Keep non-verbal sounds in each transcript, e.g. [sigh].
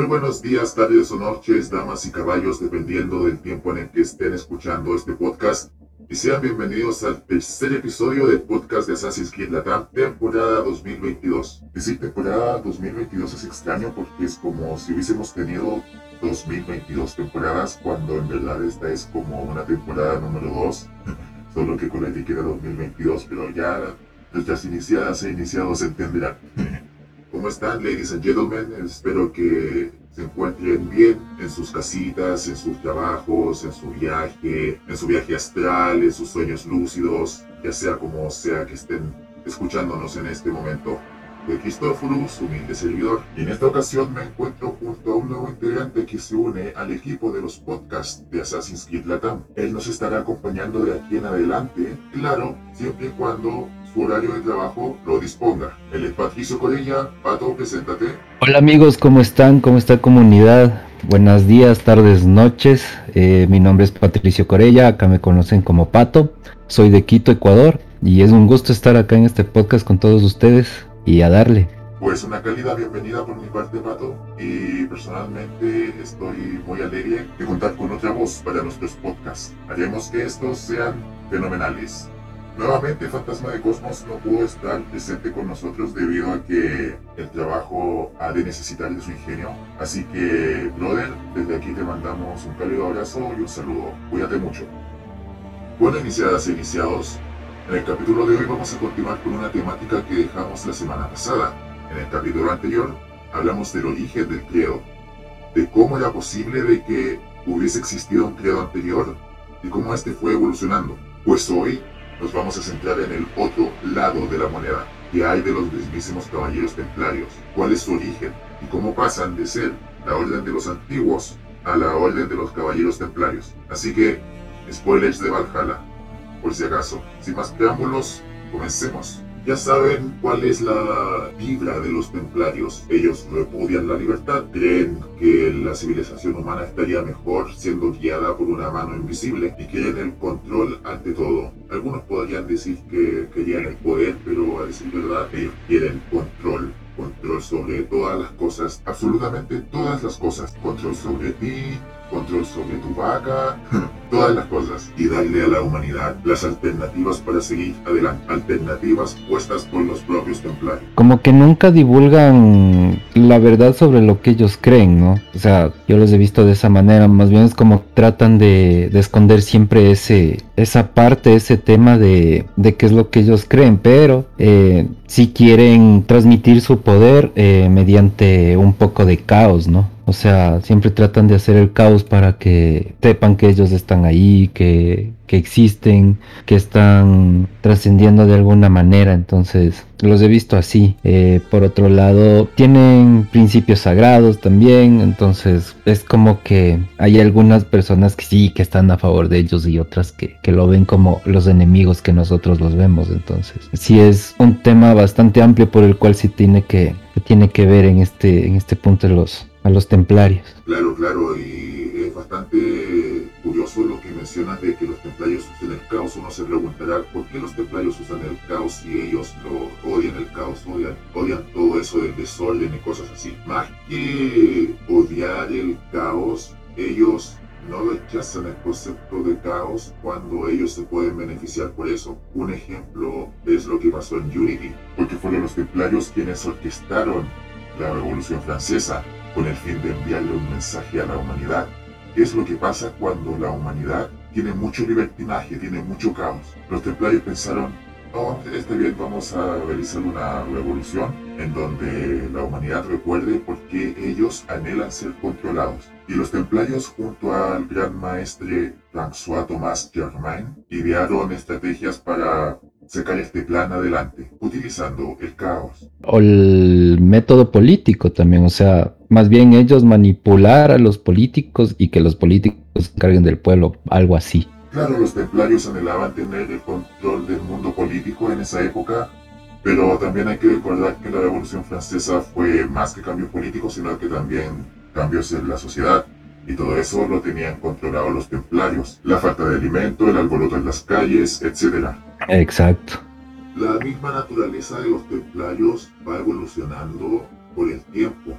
Muy buenos días, tardes o noches, damas y caballos, dependiendo del tiempo en el que estén escuchando este podcast. Y sean bienvenidos al tercer episodio del podcast de Assassin's Creed Latam, temporada 2022. Decir temporada 2022 es extraño porque es como si hubiésemos tenido 2022 temporadas, cuando en verdad esta es como una temporada número 2, [laughs] solo que con la etiqueta 2022, pero ya nuestras iniciadas e iniciados entenderán. ¿Cómo están, ladies and gentlemen? Espero que se encuentren bien en sus casitas, en sus trabajos, en su viaje, en su viaje astral, en sus sueños lúcidos, ya sea como sea que estén escuchándonos en este momento. De Cristóforo, su humilde servidor, y en esta ocasión me encuentro junto a un nuevo integrante que se une al equipo de los podcasts de Assassin's Creed Latam. Él nos estará acompañando de aquí en adelante, claro, siempre y cuando su horario de trabajo lo disponga. Es Patricio Corella. Pato, preséntate. Hola amigos, ¿cómo están? ¿Cómo está comunidad? Buenos días, tardes, noches. Eh, mi nombre es Patricio Corella, acá me conocen como Pato. Soy de Quito, Ecuador, y es un gusto estar acá en este podcast con todos ustedes y a darle. Pues una cálida bienvenida por mi parte, Pato. Y personalmente estoy muy alegre de contar con otra voz para nuestros podcasts. Haremos que estos sean fenomenales. Nuevamente Fantasma de Cosmos no pudo estar presente con nosotros debido a que el trabajo ha de necesitar de su ingenio. Así que, brother, desde aquí te mandamos un cálido abrazo y un saludo. Cuídate mucho. Bueno, iniciadas e iniciados, en el capítulo de hoy vamos a continuar con una temática que dejamos la semana pasada. En el capítulo anterior hablamos del origen del credo, de cómo era posible de que hubiese existido un credo anterior y cómo este fue evolucionando. Pues hoy nos vamos a centrar en el otro lado de la moneda, que hay de los mismísimos caballeros templarios, cuál es su origen y cómo pasan de ser la orden de los antiguos a la orden de los caballeros templarios. Así que, spoilers de Valhalla, por si acaso. Sin más preámbulos, comencemos. Ya saben cuál es la vibra de los templarios. Ellos repudian la libertad, creen que la civilización humana estaría mejor siendo guiada por una mano invisible y quieren el control ante todo. Algunos podrían decir que querían el poder, pero a decir verdad, ellos quieren control control sobre todas las cosas, absolutamente todas las cosas, control sobre ti, control sobre tu vaca, [laughs] todas las cosas y darle a la humanidad las alternativas para seguir adelante, alternativas puestas por los propios templarios. Como que nunca divulgan la verdad sobre lo que ellos creen, ¿no? O sea, yo los he visto de esa manera, más bien es como tratan de, esconder siempre ese, esa parte, ese tema de, de qué es lo que ellos creen, pero eh, si quieren transmitir su poder eh, mediante un poco de caos, ¿no? O sea, siempre tratan de hacer el caos para que sepan que ellos están ahí, que, que existen, que están trascendiendo de alguna manera. Entonces, los he visto así. Eh, por otro lado, tienen principios sagrados también. Entonces, es como que hay algunas personas que sí, que están a favor de ellos y otras que, que lo ven como los enemigos que nosotros los vemos. Entonces, sí es un tema bastante amplio por el cual sí tiene que, tiene que ver en este, en este punto los, a los templarios. Claro, claro, y es bastante curioso lo que mencionas de que los templarios usan el caos. Uno se preguntará por qué los templarios usan el caos si ellos lo odian el caos, odian, odian todo eso del desorden y cosas así. Más que odiar el caos, ellos no rechazan el concepto de caos cuando ellos se pueden beneficiar por eso. Un ejemplo es lo que pasó en Unity, porque fueron los templarios quienes orquestaron la Revolución Francesa con el fin de enviarle un mensaje a la humanidad. ¿Qué es lo que pasa cuando la humanidad tiene mucho libertinaje, tiene mucho caos? Los templarios pensaron, no, está bien, vamos a realizar una revolución en donde la humanidad recuerde por qué ellos anhelan ser controlados. Y los templarios junto al gran maestre François Thomas Germain idearon estrategias para sacar este plan adelante, utilizando el caos. O el método político también, o sea, más bien ellos manipular a los políticos y que los políticos se carguen del pueblo, algo así. Claro, los templarios anhelaban tener el control del mundo político en esa época Pero también hay que recordar que la Revolución Francesa fue más que cambio político, sino que también cambios en la sociedad. Y todo eso lo tenían controlado los templarios. La falta de alimento, el alboroto en las calles, etc. Exacto. La misma naturaleza de los templarios va evolucionando por el tiempo.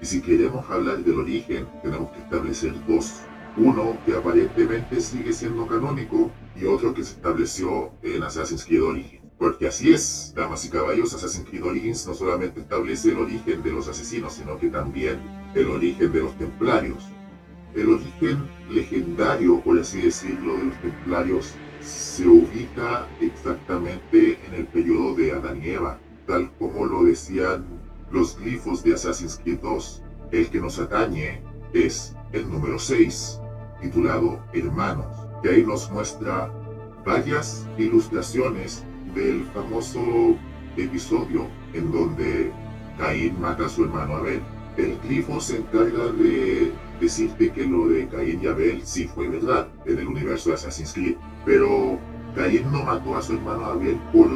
Y si queremos hablar del origen, tenemos que establecer dos. Uno que aparentemente sigue siendo canónico y otro que se estableció en Assassin's Creed Origins. Porque así es, damas y caballos, Assassin's Creed Origins no solamente establece el origen de los asesinos, sino que también el origen de los templarios. El origen legendario, por así decirlo, de los templarios se ubica exactamente en el periodo de Adán y Eva, tal como lo decían los glifos de Assassin's Creed 2. El que nos atañe es el número 6, titulado Hermanos, que ahí nos muestra varias ilustraciones del famoso episodio en donde Caín mata a su hermano Abel. El glifo se encarga de decirte que lo de Caín y Abel sí fue verdad en el universo de Assassin's Creed, pero Caín no mató a su hermano Abel por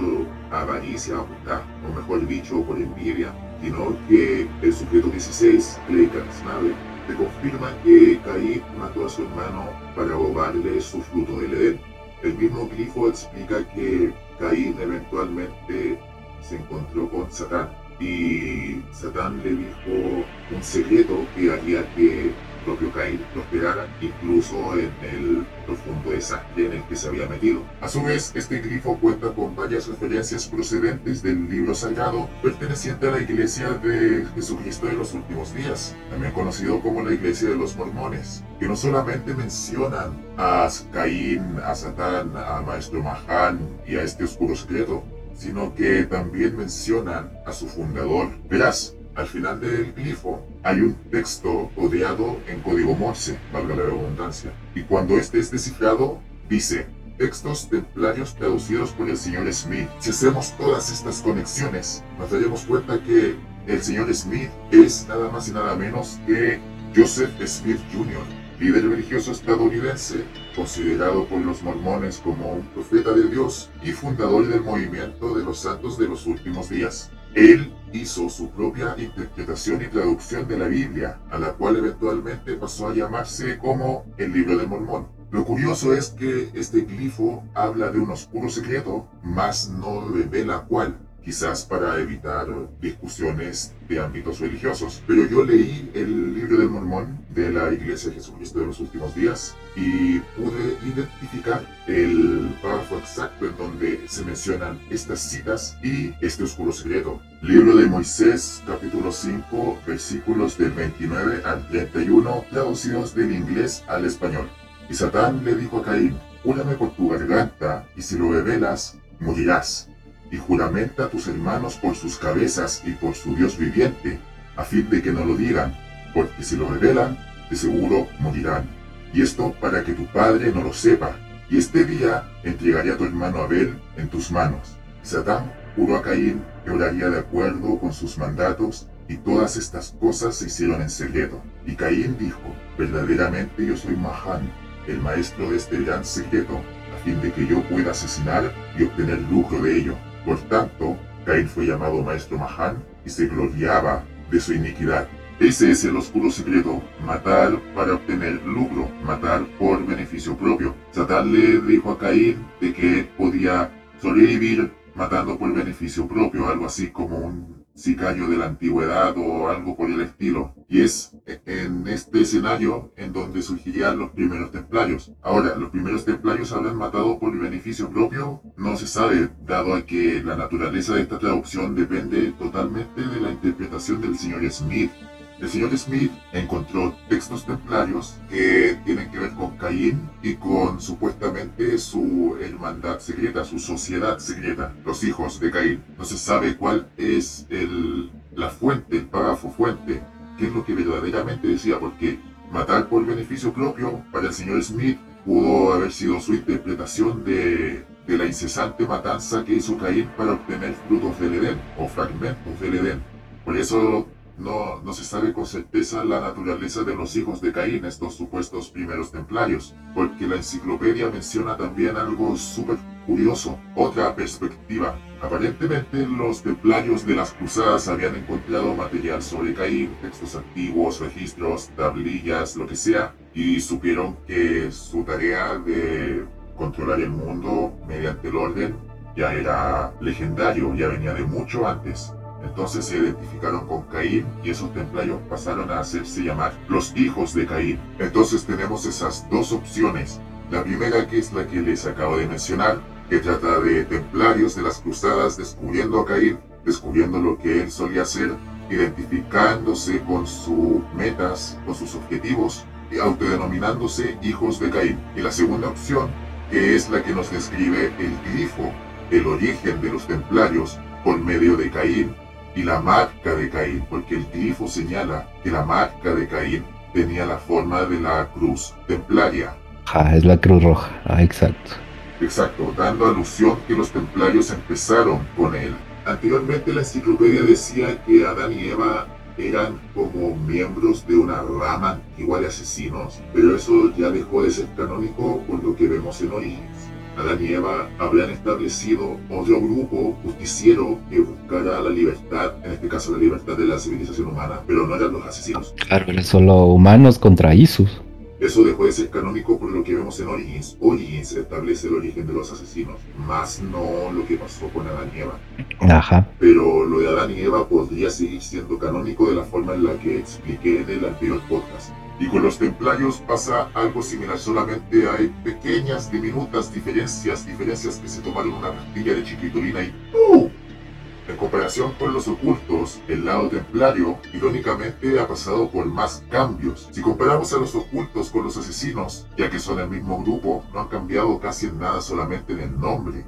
avaricia o mejor dicho, por envidia, sino que el sujeto 16, Clayton Snave, te confirma que Caín mató a su hermano para robarle su fruto del Edén. El mismo glifo explica que Caín eventualmente se encontró con Satán y Satán le dijo un secreto que haría que propio Caín prosperara incluso en el profundo desastre en el que se había metido. A su vez, este grifo cuenta con varias referencias procedentes del libro sagrado perteneciente a la iglesia de Jesucristo de los últimos días, también conocido como la iglesia de los mormones, que no solamente mencionan a Caín, a Satán, a Maestro Mahán y a este oscuro secreto, sino que también mencionan a su fundador. Verás, al final del glifo hay un texto codeado en código Morse, valga la redundancia, y cuando este es descifrado, dice, textos templarios traducidos por el señor Smith. Si hacemos todas estas conexiones, nos daremos cuenta que el señor Smith es nada más y nada menos que Joseph Smith Jr., líder religioso estadounidense, considerado por los mormones como un profeta de Dios y fundador del movimiento de los santos de los últimos días. Él hizo su propia interpretación y traducción de la Biblia, a la cual eventualmente pasó a llamarse como el Libro de Mormón. Lo curioso es que este glifo habla de un oscuro secreto, mas no revela cuál quizás para evitar discusiones de ámbitos religiosos. Pero yo leí el libro del Mormón de la Iglesia de Jesucristo de los últimos días y pude identificar el párrafo exacto en donde se mencionan estas citas y este oscuro secreto. Libro de Moisés, capítulo 5, versículos del 29 al 31, traducidos del inglés al español. Y Satán le dijo a Caín, Júrame por tu garganta, y si lo revelas, morirás y juramenta a tus hermanos por sus cabezas y por su Dios viviente, a fin de que no lo digan, porque si lo revelan, de seguro morirán. Y esto para que tu padre no lo sepa, y este día entregaré a tu hermano Abel en tus manos. Satán juró a Caín que oraría de acuerdo con sus mandatos, y todas estas cosas se hicieron en secreto. Y Caín dijo, verdaderamente yo soy Mahán, el maestro de este gran secreto, a fin de que yo pueda asesinar y obtener lucro de ello. Por tanto, Caín fue llamado Maestro Mahán y se gloriaba de su iniquidad. Ese es el oscuro secreto, matar para obtener lucro, matar por beneficio propio. Satán le dijo a Caín de que podía sobrevivir matando por beneficio propio, algo así como un sicario de la antigüedad o algo por el estilo. Y es en este escenario en donde surgirían los primeros templarios. Ahora, los primeros templarios habrán matado por beneficio propio, no se sabe, dado a que la naturaleza de esta traducción depende totalmente de la interpretación del señor Smith. El señor Smith encontró textos templarios que tienen que ver con Caín y con supuestamente su hermandad secreta, su sociedad secreta, los hijos de Caín. No se sabe cuál es el, la fuente, el párrafo fuente, qué es lo que verdaderamente decía, porque matar por beneficio propio para el señor Smith pudo haber sido su interpretación de, de la incesante matanza que hizo Caín para obtener frutos del Edén o fragmentos del Edén. Por eso no, no se sabe con certeza la naturaleza de los hijos de Caín, estos supuestos primeros templarios, porque la enciclopedia menciona también algo súper curioso, otra perspectiva, Aparentemente los templarios de las cruzadas habían encontrado material sobre Caín, textos antiguos, registros, tablillas, lo que sea, y supieron que su tarea de controlar el mundo mediante el orden ya era legendario, ya venía de mucho antes. Entonces se identificaron con Caín y esos templarios pasaron a hacerse llamar los hijos de Caín. Entonces tenemos esas dos opciones. La primera que es la que les acabo de mencionar, que trata de templarios de las cruzadas descubriendo a Caín, descubriendo lo que él solía hacer, identificándose con sus metas, con sus objetivos y autodenominándose hijos de Caín. Y la segunda opción, que es la que nos describe el grifo, el origen de los templarios por medio de Caín y la marca de Caín, porque el glifo señala que la marca de Caín tenía la forma de la cruz templaria. Ah, es la cruz roja, ah, exacto. Exacto, dando alusión que los templarios empezaron con él. Anteriormente la enciclopedia decía que Adán y Eva eran como miembros de una rama antigua de asesinos, pero eso ya dejó de ser canónico por lo que vemos en Orígenes. Adán y Eva habrían establecido otro grupo justiciero que buscara la libertad, en este caso la libertad de la civilización humana, pero no eran los asesinos. Claro, eran solo humanos contra Isus. Eso dejó de ser canónico por lo que vemos en Origins. Origins establece el origen de los asesinos, más no lo que pasó con Adán y Eva. Ajá. Pero lo de Adán y Eva podría seguir siendo canónico de la forma en la que expliqué en el anterior podcast. Y con los templarios pasa algo similar, solamente hay pequeñas, diminutas diferencias, diferencias que se tomaron una pastilla de chiquitolina y ¡pum! En comparación con los ocultos, el lado templario, irónicamente, ha pasado por más cambios. Si comparamos a los ocultos con los asesinos, ya que son el mismo grupo, no han cambiado casi en nada solamente en el nombre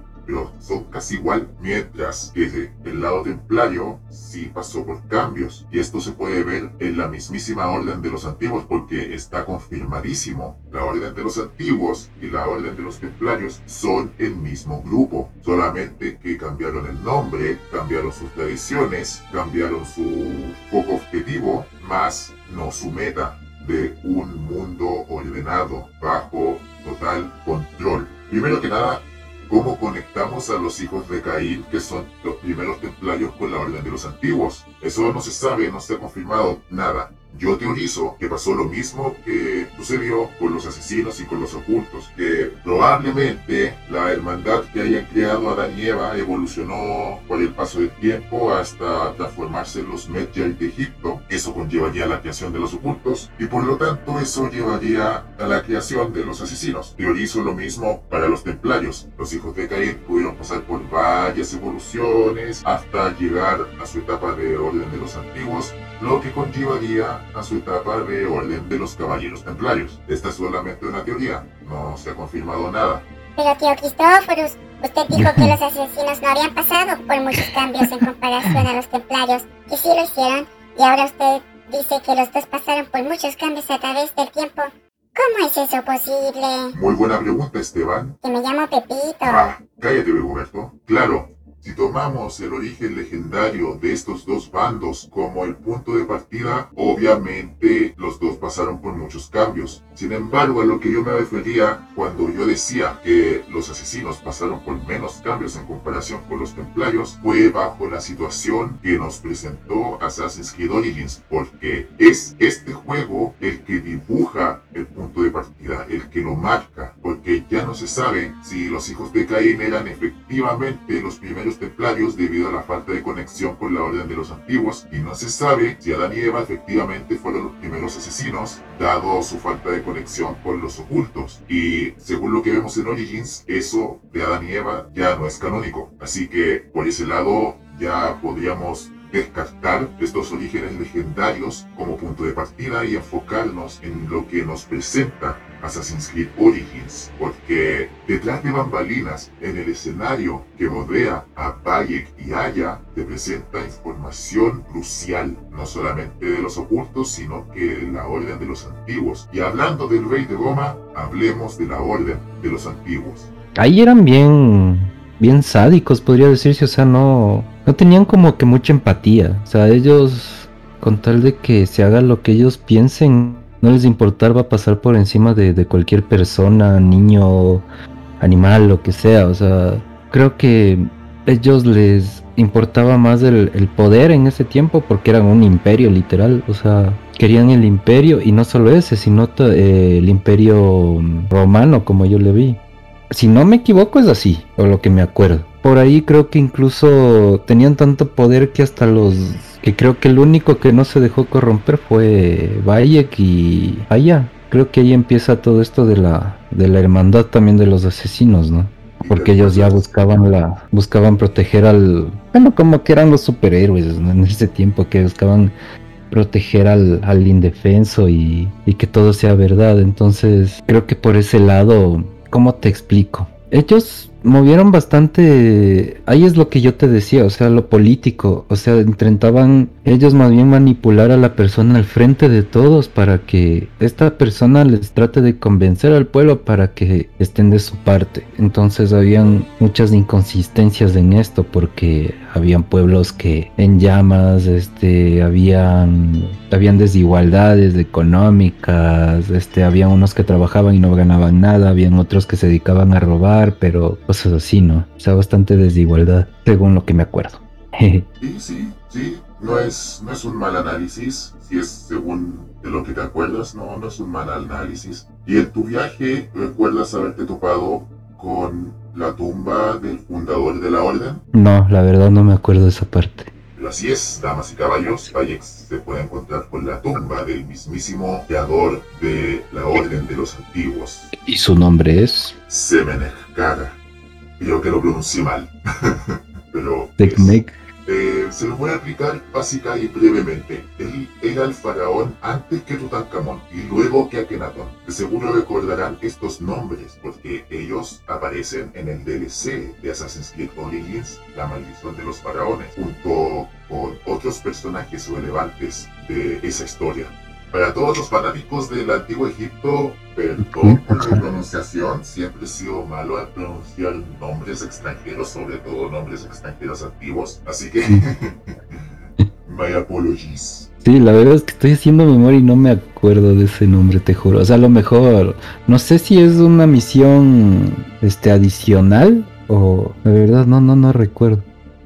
son casi igual, mientras que el lado templario sí pasó por cambios. Y esto se puede ver en la mismísima orden de los antiguos porque está confirmadísimo. La orden de los antiguos y la orden de los templarios son el mismo grupo, solamente que cambiaron el nombre, cambiaron sus tradiciones, cambiaron su foco objetivo, más no su meta de un mundo ordenado bajo total control. Primero que nada, cómo conectamos a los hijos de Caín, que son los primeros templarios, con la orden de los antiguos. Eso no se sabe, no se ha confirmado nada. Yo teorizo que pasó lo mismo que sucedió con los asesinos y con los ocultos, que probablemente la hermandad que hayan creado Adán y Eva evolucionó por el paso del tiempo hasta transformarse en los Medjay de Egipto. Eso conllevaría la creación de los ocultos y por lo tanto eso llevaría a la creación de los asesinos. Teorizo lo mismo para los templarios. Los hijos de Caín pudieron pasar por varias evoluciones hasta llegar a su etapa de orden de los antiguos, lo que conllevaría a su etapa de orden de los caballeros templarios. Esta es solamente una teoría, no se ha confirmado nada. Pero tío Cristóforos, usted dijo que los asesinos no habían pasado por muchos cambios en comparación a los templarios, que sí lo hicieron, y ahora usted dice que los dos pasaron por muchos cambios a través del tiempo. ¿Cómo es eso posible? Muy buena pregunta, Esteban. Que me llamo Pepito. Ah, cállate, Roberto. Claro, si tomamos el origen legendario de estos dos bandos como el punto de partida, obviamente los dos pasaron por muchos cambios. Sin embargo, a lo que yo me refería cuando yo decía que los asesinos pasaron por menos cambios en comparación con los templarios, fue bajo la situación que nos presentó Assassin's Creed Origins, porque es este juego el que dibuja el punto de partida, el que lo marca, porque ya no se sabe si los hijos de Caín eran efectivamente los primeros templarios debido a la falta de conexión con la orden de los antiguos y no se sabe si Adán y Eva efectivamente fueron los primeros asesinos dado su falta de conexión con los ocultos. Y según lo que vemos en Origins eso de Adán y Eva ya no es canónico. Así que por ese lado ya podríamos descartar estos orígenes legendarios como punto de partida y enfocarnos en lo que nos presenta Assassin's Creed Origins, porque detrás de bambalinas, en el escenario que rodea a Bayek y Aya, te presenta información crucial, no solamente de los ocultos, sino que de la orden de los antiguos. Y hablando del rey de Roma, hablemos de la orden de los antiguos. Ahí eran bien, bien sádicos, podría decirse, o sea, no, no tenían como que mucha empatía, o sea, ellos, con tal de que se haga lo que ellos piensen, no les importaba pasar por encima de, cualquier persona, niño, animal, lo que sea. O sea, creo que ellos les importaba más el, poder en ese tiempo porque eran un imperio literal, o sea, querían el imperio y no solo ese, sino eh, el imperio romano como yo le vi. Si no me equivoco es así, o lo que me acuerdo. Por ahí creo que incluso tenían tanto poder que hasta los que creo que el único que no se dejó corromper fue Bayek y allá. Creo que ahí empieza todo esto de la de la hermandad también de los asesinos, ¿no? Porque ellos ya buscaban la buscaban proteger al bueno, como que eran los superhéroes en ese tiempo que buscaban proteger al, al indefenso y, y que todo sea verdad. Entonces, creo que por ese lado, ¿cómo te explico? Ellos movieron bastante, ahí es lo que yo te decía, o sea, lo político, o sea, intentaban ellos más bien manipular a la persona al frente de todos para que esta persona les trate de convencer al pueblo para que estén de su parte. Entonces habían muchas inconsistencias en esto porque habían pueblos que en llamas, este, habían, habían desigualdades económicas, este, habían unos que trabajaban y no ganaban nada, habían otros que se dedicaban a robar, pero cosas así, ¿no? O sea, bastante desigualdad, según lo que me acuerdo. [laughs] sí, sí, sí, no es, no es un mal análisis, si es según de lo que te acuerdas, no, no es un mal análisis. Y en tu viaje, ¿recuerdas haberte topado con la tumba del fundador de la orden? No, la verdad no me acuerdo de esa parte. Pero así es, damas y caballos, Vallex se puede encontrar con la tumba del mismísimo creador de la orden de los antiguos. ¿Y su nombre es? Semenekara. Creo que lo pronuncié mal. [laughs] Pero... Eh, se lo voy a explicar básica y brevemente. Él era el faraón antes que Tutankamón y luego que Akenatón. Seguro recordarán estos nombres porque ellos aparecen en el DLC de Assassin's Creed Origins, La maldición de los faraones, junto con otros personajes relevantes de esa historia. Para todos los fanáticos del antiguo Egipto, perdón por la pronunciación, siempre he sido malo al pronunciar nombres extranjeros, sobre todo nombres extranjeros antiguos, así que [laughs] my apologies. Sí, la verdad es que estoy haciendo memoria y no me acuerdo de ese nombre, te juro. O sea, a lo mejor, no sé si es una misión este adicional o de verdad no no no recuerdo.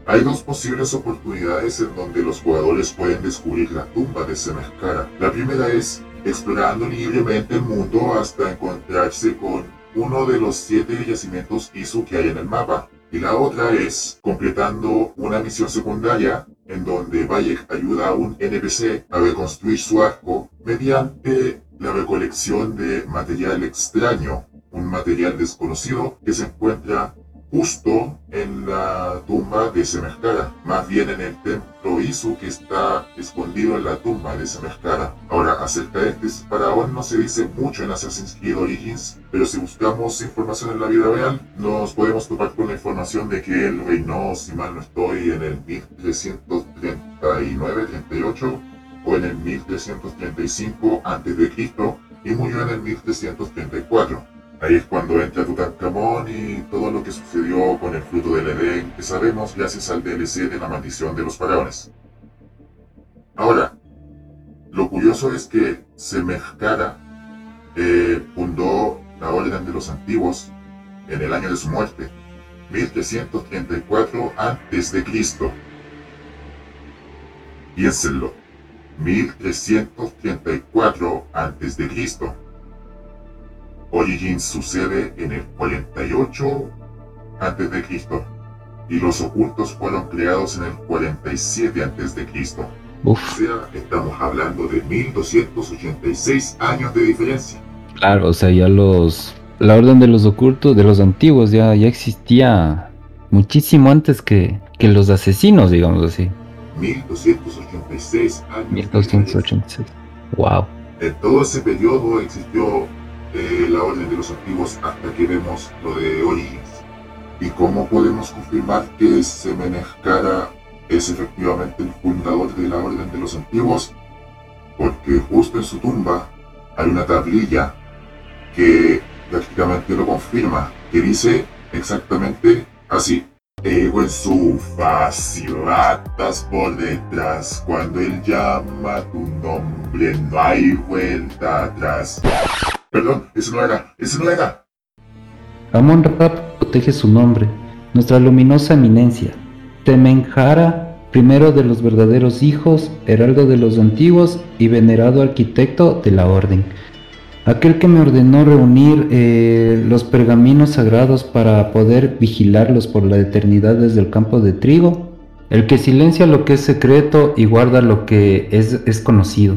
Hay dos posibles oportunidades en donde los jugadores pueden descubrir la tumba de Semerkara. La primera es explorando libremente el mundo hasta encontrarse con uno de los siete yacimientos ISU que hay en el mapa. Y la otra es completando una misión secundaria en donde Bayek ayuda a un NPC a reconstruir su arco mediante la recolección de material extraño, un material desconocido que se encuentra justo en la tumba de Semerkara, más bien en el templo Isu que está escondido en la tumba de Semerkara. Ahora, acerca de este faraón no se dice mucho en Assassin's Creed Origins, pero si buscamos información en la vida real, nos podemos topar con la información de que él reinó, si mal no estoy, en el 1339-38 o en el 1335 a.C. y murió en el 1334. Ahí es cuando entra Tutankamón y todo lo que sucedió con el fruto del Edén, que sabemos gracias al DLC de la maldición de los faraones. Ahora, lo curioso es que Semejkara eh, fundó la Orden de los Antiguos en el año de su muerte, 1334 a.C. Piénsenlo, 1334 a.C. Origins sucede en el 48 a.C. y los ocultos fueron creados en el 47 a.C. O sea, estamos hablando de 1286 años de diferencia. Claro, o sea, ya los... La orden de los ocultos, de los antiguos, ya, ya existía muchísimo antes que, que los asesinos, digamos así. 1286 años. 1286. Wow. En todo ese periodo existió la Orden de los Antiguos hasta que vemos lo de Origins. ¿Y cómo podemos confirmar que Semeneskara es efectivamente el fundador de la Orden de los Antiguos? Porque justo en su tumba hay una tablilla que prácticamente lo confirma, que dice exactamente así. Ego en su faz por detrás. Cuando él llama tu nombre, no hay vuelta atrás. Perdón, eso no era. Amon Rap protege su nombre. nuestra luminosa eminencia, Temenjara, primero de los verdaderos hijos, heraldo de los antiguos y venerado arquitecto de la orden. Aquel que me ordenó reunir eh, los pergaminos sagrados para poder vigilarlos por la eternidad desde el campo de trigo, el que silencia lo que es secreto y guarda lo que es, es conocido.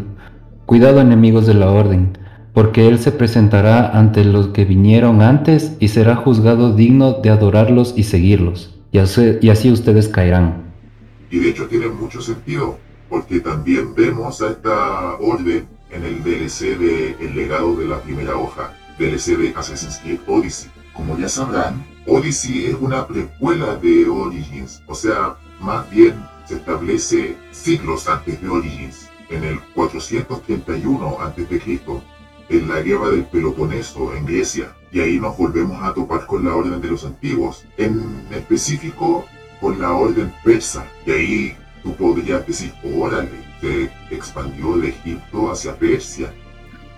Cuidado enemigos de la orden, porque Él se presentará ante los que vinieron antes y será juzgado digno de adorarlos y seguirlos y así, ustedes caerán. Y de hecho tiene mucho sentido, porque también vemos a esta orden en el DLC de El legado de la primera hoja, DLC de Assassin's Creed Odyssey. Como ya sabrán, Odyssey es una precuela de Origins, o sea, más bien se establece siglos antes de Origins, en el 431 a.C., en la guerra del Peloponeso en Grecia, y ahí nos volvemos a topar con la orden de los antiguos, en específico con la orden persa, y ahí tú podrías decir, órale, se expandió de Egipto hacia Persia,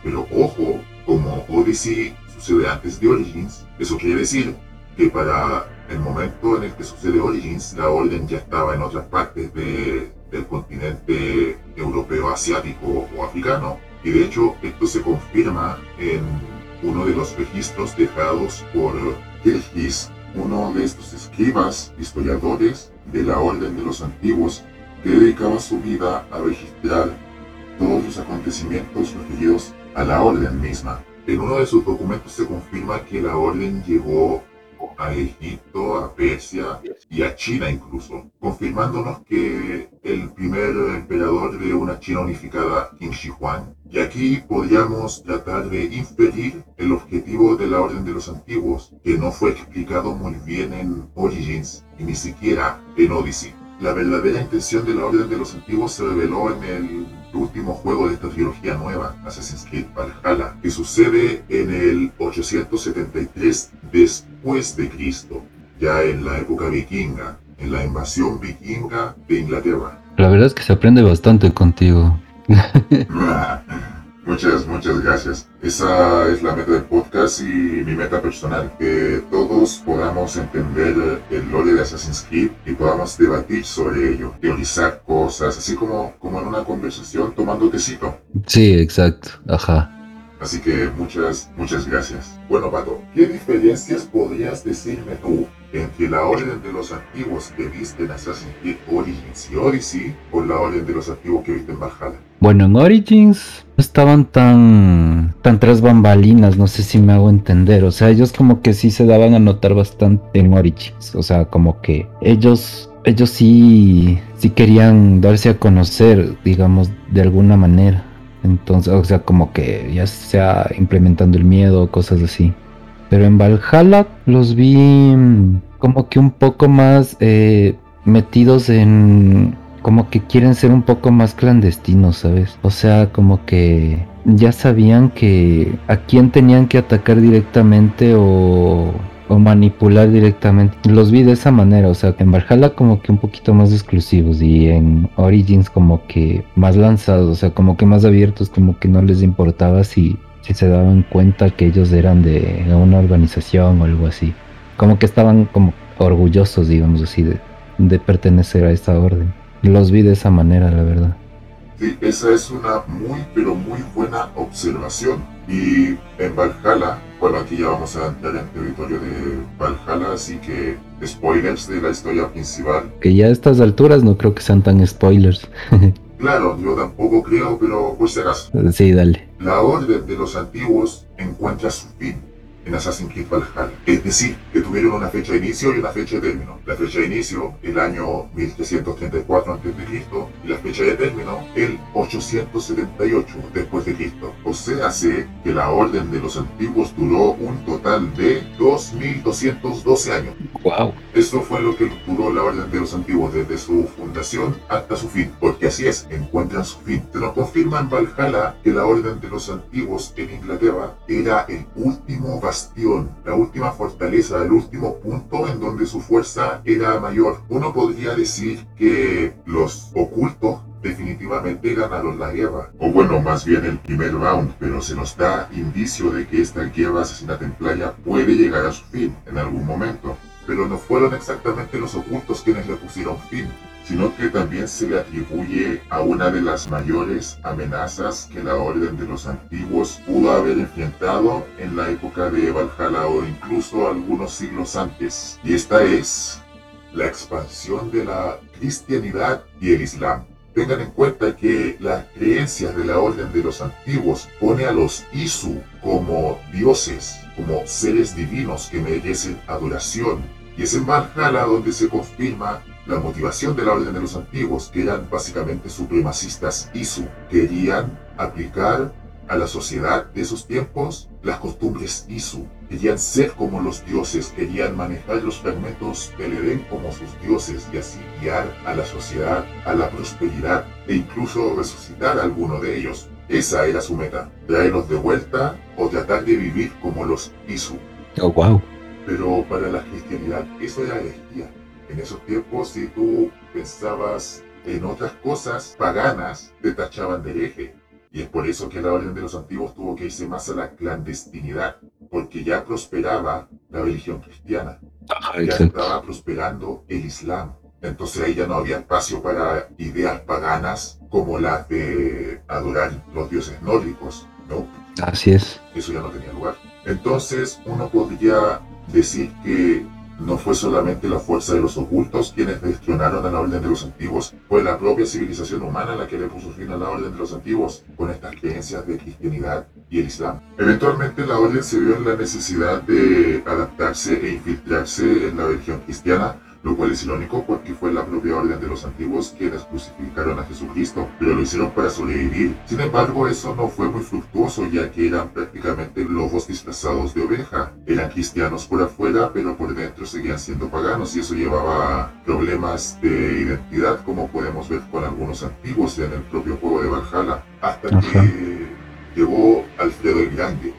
pero ojo, como Odyssey sucede antes de Origins, eso quiere decir que para el momento en el que sucede Origins, la orden ya estaba en otras partes del continente europeo, asiático o africano. Y de hecho, esto se confirma en uno de los registros dejados por Kirgis, uno de estos escribas, historiadores de la Orden de los Antiguos, que dedicaba su vida a registrar todos los acontecimientos referidos a la Orden misma. En uno de sus documentos se confirma que la Orden llegó a Egipto, a Persia y a China incluso, confirmándonos que el primer emperador de una China unificada, Qin Shi Huang, y aquí podríamos tratar de inferir el objetivo de la Orden de los Antiguos, que no fue explicado muy bien en Origins y ni siquiera en Odyssey. La verdadera intención de la Orden de los Antiguos se reveló en el último juego de esta trilogía nueva, Assassin's Creed Valhalla, que sucede en el 873 después de Cristo, ya en la época vikinga, en la invasión vikinga de Inglaterra. La verdad es que se aprende bastante contigo. [laughs] Muchas, muchas gracias. Esa es la meta del podcast y mi meta personal, que todos podamos entender el lore de Assassin's Creed y podamos debatir sobre ello, teorizar cosas, así como, como en una conversación tomando tecito. Sí, exacto, ajá. Así que muchas, muchas gracias. Bueno, Pato, ¿qué diferencias podrías decirme tú entre la orden de los antiguos que viste en Assassin's Creed Origins y Odyssey o la orden de los antiguos que viste en Valhalla? Bueno, en Origins estaban tan, tan tras bambalinas, no sé si me hago entender. O sea, ellos como que sí se daban a notar bastante en Origins. O sea, como que ellos, ellos sí, sí querían darse a conocer, digamos, de alguna manera. Entonces, o sea, como que ya sea implementando el miedo, cosas así. Pero en Valhalla los vi mm, como que un poco más eh, metidos en... Como que quieren ser un poco más clandestinos, ¿sabes? O sea, como que ya sabían que a quién tenían que atacar directamente o o manipular directamente. Los vi de esa manera, o sea, en Valhalla como que un poquito más exclusivos y en Origins como que más lanzados, o sea, como que más abiertos, como que no les importaba si, si se daban cuenta que ellos eran de una organización o algo así. Como que estaban como orgullosos, digamos así, de, de pertenecer a esa orden. Los vi de esa manera, la verdad. Sí, esa es una muy, pero muy buena observación. Y en Valhalla, bueno, aquí ya vamos a entrar en territorio de Valhalla, así que spoilers de la historia principal. Que ya a estas alturas no creo que sean tan spoilers. [laughs] claro, yo tampoco creo, pero si acaso. Sí, dale. La orden de los antiguos encuentra su fin en Assassin's Creed Valhalla. Es decir, que tuvieron una fecha de inicio y una fecha de término. La fecha de inicio, el año 1334 a.C. y la fecha de término, el 878 después de Cristo. O sea, sé que la orden de los antiguos duró un total de 2212 años. Wow. Esto fue lo que duró la orden de los antiguos desde su fundación hasta su fin, porque así es, encuentran su fin. Se nos confirma en Valhalla que la orden de los antiguos en Inglaterra era el último la última fortaleza, el último punto en donde su fuerza era mayor. Uno podría decir que los ocultos definitivamente ganaron la guerra. O bueno, más bien el primer round, pero se nos da indicio de que esta guerra asesina templaria puede llegar a su fin en algún momento. pero no fueron exactamente los ocultos quienes le pusieron fin, sino que también se le atribuye a una de las mayores amenazas que la Orden de los Antiguos pudo haber enfrentado en la época de Valhalla o incluso algunos siglos antes, y esta es la expansión de la cristianidad y el islam. Tengan en cuenta que las creencias de la Orden de los Antiguos pone a los Isu como dioses, como seres divinos que merecen adoración. Y es en Valhalla donde se confirma la motivación de la Orden de los Antiguos, que eran básicamente supremacistas Isu, querían aplicar a la sociedad de esos tiempos las costumbres Isu. Querían ser como los dioses, querían manejar los fragmentos del Edén como sus dioses y así guiar a la sociedad a la prosperidad e incluso resucitar a alguno de ellos. Esa era su meta, traerlos de vuelta o tratar de vivir como los Isu. Oh, wow. Pero para la cristianidad eso era herejía. En esos tiempos, si tú pensabas en otras cosas paganas, te tachaban de hereje. Y es por eso que la orden de los antiguos tuvo que irse más a la clandestinidad, porque ya prosperaba la religión cristiana. ya estaba prosperando el Islam. Entonces ahí ya no había espacio para ideas paganas como las de adorar los dioses nórdicos, ¿no? Así es. Eso ya no tenía lugar. Entonces uno podría decir que no fue solamente la fuerza de los ocultos quienes destronaron a la Orden de los Antiguos, fue la propia civilización humana la que le puso fin a la Orden de los Antiguos con estas creencias de cristianidad y el Islam. Eventualmente la Orden se vio en la necesidad de adaptarse e infiltrarse en la religión cristiana lo cual es irónico porque fue la propia orden de los antiguos quienes crucificaron a Jesucristo, pero lo hicieron para sobrevivir. Sin embargo, eso no fue muy fructuoso ya que eran prácticamente lobos disfrazados de oveja. Eran cristianos por afuera, pero por dentro seguían siendo paganos y eso llevaba a problemas de identidad como podemos ver con algunos antiguos en el propio juego de Valhalla, hasta que llegó Alfredo el Grande.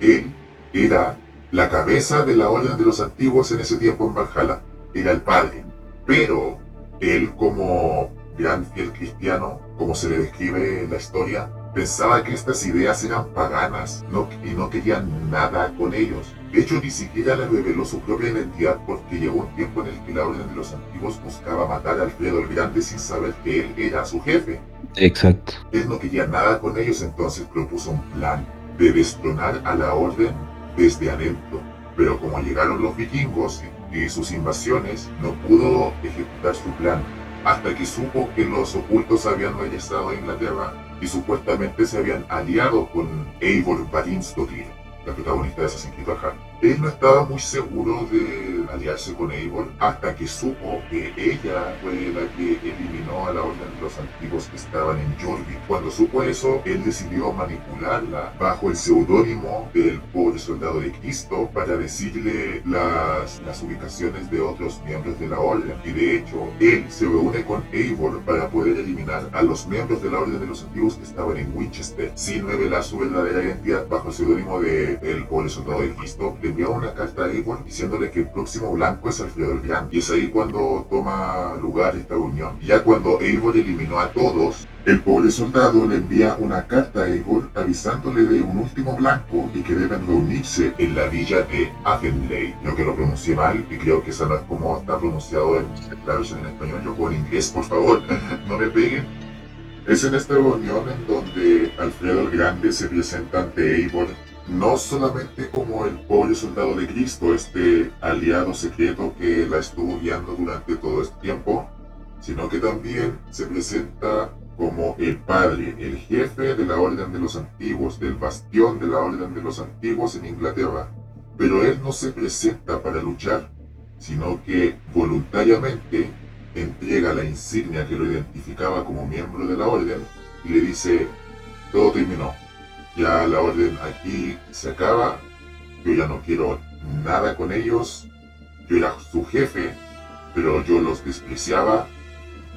Él era la cabeza de la orden de los antiguos en ese tiempo en Valhalla era el Padre. Pero él como gran fiel cristiano, como se le describe en la historia, pensaba que estas ideas eran paganas no, y no querían nada con ellos. De hecho, ni siquiera le reveló su propia identidad porque llegó un tiempo en el que la Orden de los Antiguos buscaba matar a Alfredo el Grande sin saber que él era su jefe. Exacto. Él no quería nada con ellos, entonces propuso un plan de destronar a la Orden desde adentro. Pero como llegaron los vikingos y sus invasiones, no pudo ejecutar su plan hasta que supo que los ocultos habían regresado a Inglaterra y supuestamente se habían aliado con Eivor Varinsdottir, la protagonista de Assassin's Creed. Él no estaba muy seguro de aliarse con Eivor hasta que supo que ella fue la que eliminó a la orden de los antiguos que estaban en Jorvik. Cuando supo eso, él decidió manipularla bajo el seudónimo del pobre soldado de Cristo para decirle las, las ubicaciones de otros miembros de la orden. Y de hecho, él se reúne con Eivor para poder eliminar a los miembros de la orden de los antiguos que estaban en Winchester sin revelar su verdadera identidad bajo el seudónimo de el pobre soldado de Cristo envió una carta a Eivor diciéndole que el próximo blanco es el Grande. Y es ahí cuando toma lugar esta unión. Ya cuando Eivor eliminó a todos, el pobre soldado le envía una carta a Eivor avisándole de un último blanco y que deben reunirse en la villa de Athenley. Creo que lo pronuncié mal y creo que esa no es como está pronunciado en la versión en español. Yo con inglés, por favor, [laughs] no me peguen. Es en esta reunión en donde Alfredo el Grande se presenta ante Eivor no solamente como el pobre soldado de Cristo, este aliado secreto que la estuvo guiando durante todo este tiempo, sino que también se presenta como el padre, el jefe de la Orden de los Antiguos, del bastión de la Orden de los Antiguos en Inglaterra. Pero él no se presenta para luchar, sino que voluntariamente entrega la insignia que lo identificaba como miembro de la Orden y le dice, todo terminó, ya la orden aquí se acaba, yo ya no quiero nada con ellos, yo era su jefe, pero yo los despreciaba,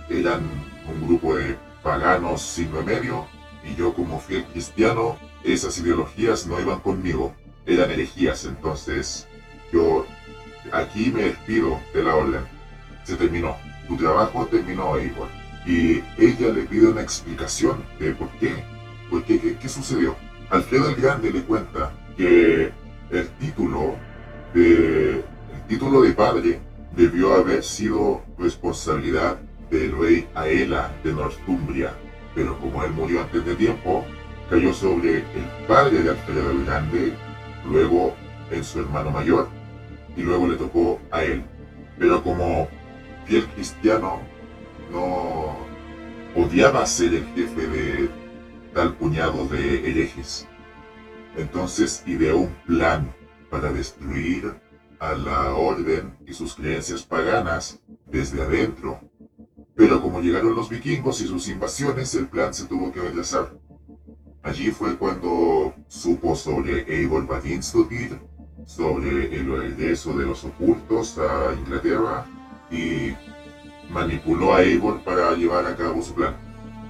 eran un grupo de paganos sin remedio, y yo como fiel cristiano, esas ideologías no iban conmigo, eran herejías, entonces yo aquí me despido de la orden. Se terminó, tu trabajo terminó, igual. Y ella le pide una explicación de por qué, por qué, qué sucedió. Alfredo el Grande le cuenta que el título de el título de padre debió haber sido responsabilidad del rey Aela de Northumbria, pero como él murió antes de tiempo, cayó sobre el padre de Alfredo el Grande, luego en su hermano mayor, y luego le tocó a él. Pero como fiel cristiano, no odiaba ser el jefe de tal puñado de herejes. Entonces ideó un plan para destruir a la orden y sus creencias paganas desde adentro. Pero como llegaron los vikingos y sus invasiones, el plan se tuvo que rechazar. Allí fue cuando supo sobre Eivor Vadinstottir, sobre el regreso de los ocultos a Inglaterra y manipuló a Eivor para llevar a cabo su plan,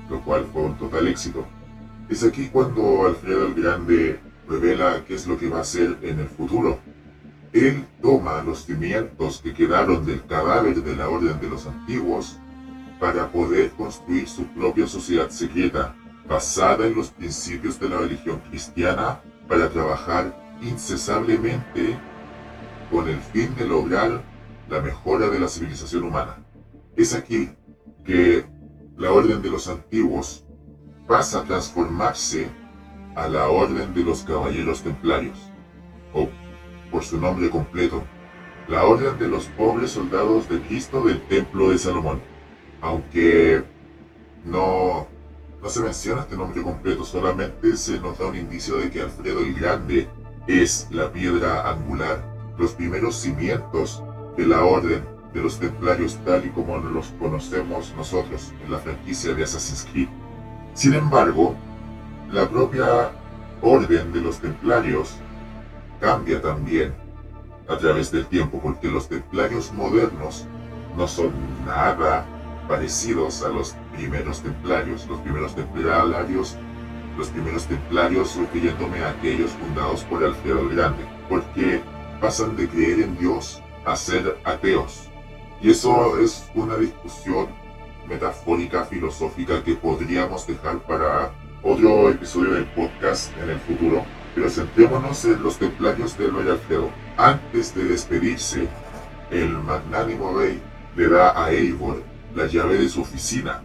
lo cual fue un total éxito. Es aquí cuando Alfredo el Grande revela qué es lo que va a hacer en el futuro. Él toma los cimientos que quedaron del cadáver de la Orden de los Antiguos para poder construir su propia sociedad secreta, basada en los principios de la religión cristiana, para trabajar incesablemente con el fin de lograr la mejora de la civilización humana. Es aquí que la Orden de los Antiguos pasa a transformarse a la Orden de los Caballeros Templarios, o por su nombre completo, la Orden de los Pobres Soldados de Cristo del Templo de Salomón. Aunque no, no se menciona este nombre completo, solamente se nos da un indicio de que Alfredo el Grande es la piedra angular, los primeros cimientos de la Orden de los Templarios tal y como los conocemos nosotros en la franquicia de Assassin's Creed. Sin embargo, la propia orden de los templarios cambia también a través del tiempo, porque los templarios modernos no son nada parecidos a los primeros templarios. Los primeros templarios, los primeros templarios refiriéndome a aquellos fundados por Alfredo el Grande, porque pasan de creer en Dios a ser ateos. Y eso es una discusión metafórica, filosófica que podríamos dejar para otro episodio del podcast en el futuro, pero centrémonos en los templarios del rey Alfredo. Antes de despedirse, el magnánimo rey le da a Eivor la llave de su oficina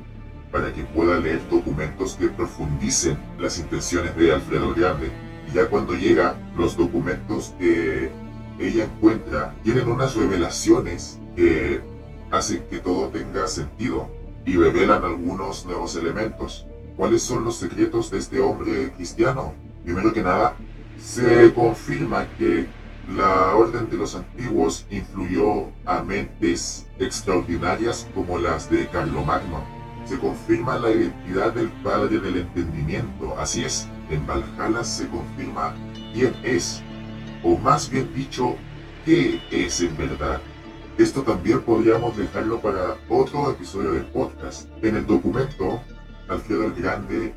para que pueda leer documentos que profundicen las intenciones de Alfredo Grande. Y ya cuando llega, los documentos que ella encuentra tienen unas revelaciones que hacen que todo tenga sentido y revelan algunos nuevos elementos. ¿Cuáles son los secretos de este hombre cristiano? Primero que nada, se confirma que la Orden de los Antiguos influyó a mentes extraordinarias como las de Carlomagno. Se confirma la identidad del Padre del Entendimiento. Así es, en Valhalla se confirma quién es, o más bien dicho, qué es en verdad. Esto también podríamos dejarlo para otro episodio del podcast. En el documento Alfredo el Grande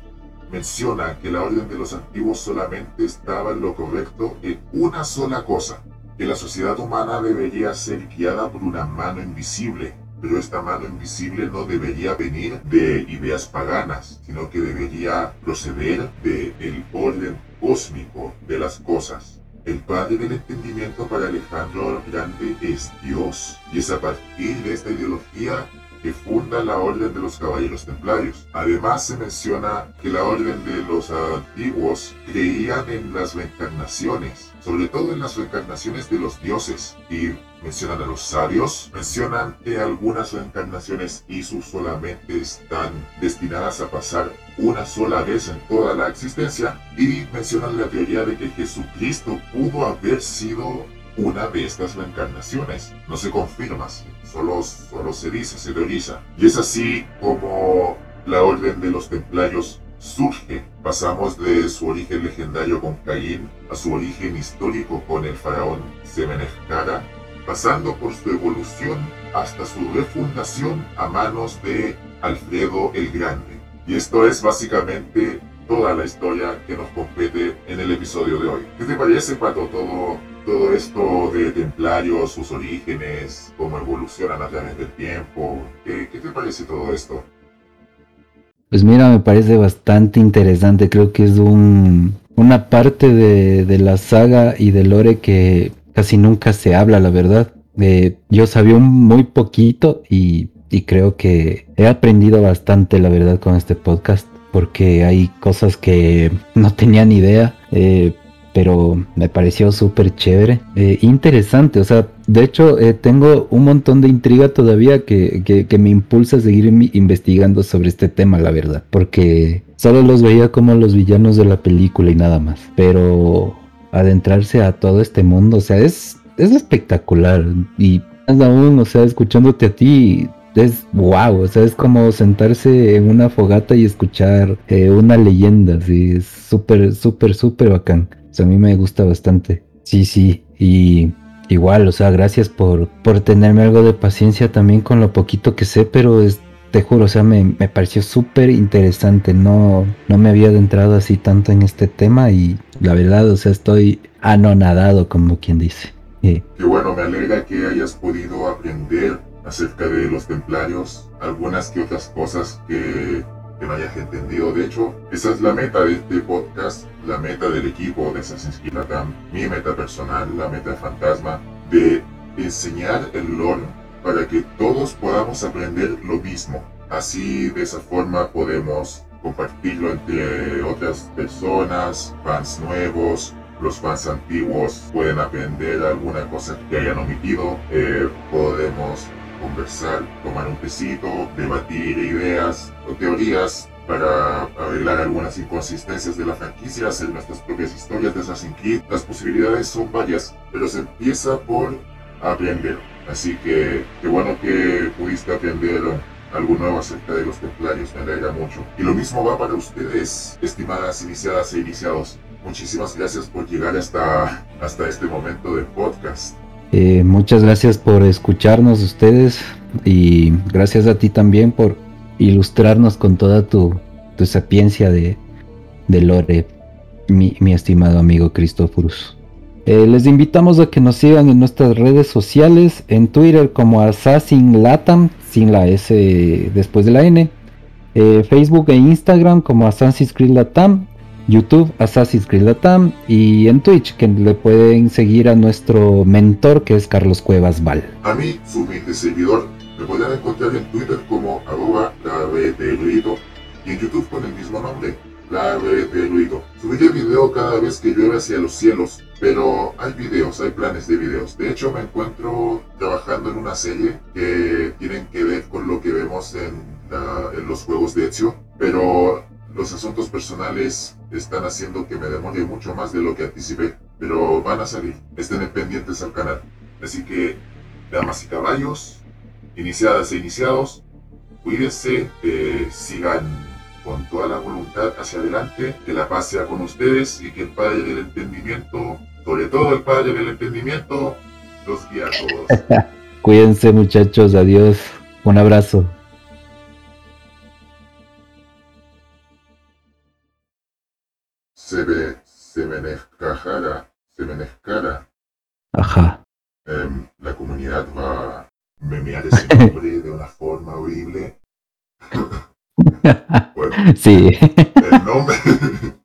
menciona que la orden de los antiguos solamente estaba en lo correcto en una sola cosa, que la sociedad humana debería ser guiada por una mano invisible, pero esta mano invisible no debería venir de ideas paganas, sino que debería proceder del el orden cósmico de las cosas. El padre del entendimiento para Alejandro Grande es Dios, y es a partir de esta ideología que funda la Orden de los Caballeros Templarios. Además se menciona que la Orden de los Antiguos creían en las reencarnaciones, sobre todo en las reencarnaciones de los dioses, y mencionan a los sabios, mencionan que algunas reencarnaciones Isu solamente están destinadas a pasar una sola vez en toda la existencia, y mencionan la teoría de que Jesucristo pudo haber sido una de estas reencarnaciones. No se confirma, solo, solo se dice, se teoriza. Y es así como la Orden de los Templarios surge. Pasamos de su origen legendario con Caín a su origen histórico con el faraón Semeneskara, pasando por su evolución hasta su refundación a manos de Alfredo el Grande. Y esto es básicamente toda la historia que nos compete en el episodio de hoy. ¿Qué te parece, Pato, todo todo esto de templarios, sus orígenes, cómo evolucionan a través del tiempo. ¿Qué, te parece todo esto? Pues mira, me parece bastante interesante. Creo que es un, una parte de, de la saga y de lore que casi nunca se habla, la verdad. Eh, yo sabía muy poquito y, creo que he aprendido bastante, la verdad, con este podcast, porque hay cosas que no tenía ni idea. Eh, pero me pareció súper chévere, eh, interesante, o sea, de hecho tengo un montón de intriga todavía que, me impulsa a seguir investigando sobre este tema, la verdad, porque solo los veía como los villanos de la película y nada más, pero adentrarse a todo este mundo, o sea, es, es espectacular. Y más aún, o sea, escuchándote a ti, es wow, o sea, es como sentarse en una fogata y escuchar eh, una leyenda, así, es súper, súper, súper bacán. A mí me gusta bastante. Sí, sí, y igual, o sea, gracias por, por tenerme algo de paciencia también con lo poquito que sé, pero es, te juro, o sea, me, me pareció súper interesante, no, no me había adentrado así tanto en este tema y la verdad, o sea, estoy anonadado, como quien dice. Qué bueno, me alegra que hayas podido aprender acerca de los templarios, algunas que otras cosas que que no hayas entendido. De hecho, esa es la meta de este podcast, la meta del equipo de Assassin's Creed Latam, mi meta personal, la meta Fantasma, de enseñar el lore para que todos podamos aprender lo mismo. Así, de esa forma, podemos compartirlo entre otras personas, fans nuevos, los fans antiguos pueden aprender alguna cosa que hayan omitido, eh, podemos conversar, tomar un tecito, debatir ideas o teorías para arreglar algunas inconsistencias de la franquicia, hacer nuestras propias historias de Assassin's. Las posibilidades son varias, pero se empieza por aprender. Así que qué bueno que pudiste aprender algo nuevo acerca de los templarios, me alegra mucho. Y lo mismo va para ustedes, estimadas iniciadas e iniciados. Muchísimas gracias por llegar hasta, hasta este momento del podcast. Eh, muchas gracias por escucharnos ustedes y gracias a ti también por ilustrarnos con toda tu, sapiencia de, Lore, mi, estimado amigo Cristóforos. Eh, les invitamos a que nos sigan en nuestras redes sociales, en Twitter como Assassin Latam, sin la S después de la N, eh, Facebook e Instagram como Assassin's Creed Latam, YouTube Assassin's Creed Latam y en Twitch que le pueden seguir a nuestro mentor que es Carlos Cuevas Val. A mí, su seguidor, me pueden encontrar en Twitter como arroba y en YouTube con el mismo nombre, la Ruido. Subiré video cada vez que llueve hacia los cielos, pero hay videos, hay planes de videos. De hecho, me encuentro trabajando en una serie que tienen que ver con lo que vemos en, en los juegos de Ezio, pero los asuntos personales están haciendo que me demore mucho más de lo que anticipé, pero van a salir. Estén pendientes al canal. Así que, damas y caballos, iniciadas e iniciados, cuídense, eh, sigan con toda la voluntad hacia adelante, que la paz sea con ustedes y que el Padre del Entendimiento, sobre todo el Padre del Entendimiento, los guíe a todos. [laughs] Cuídense muchachos, adiós, un abrazo. Semenejkajara, Semenejkara. Ajá. Eh, la comunidad va a memear ese nombre de una forma horrible. [laughs] [laughs] Bueno, sí. El nombre, [laughs]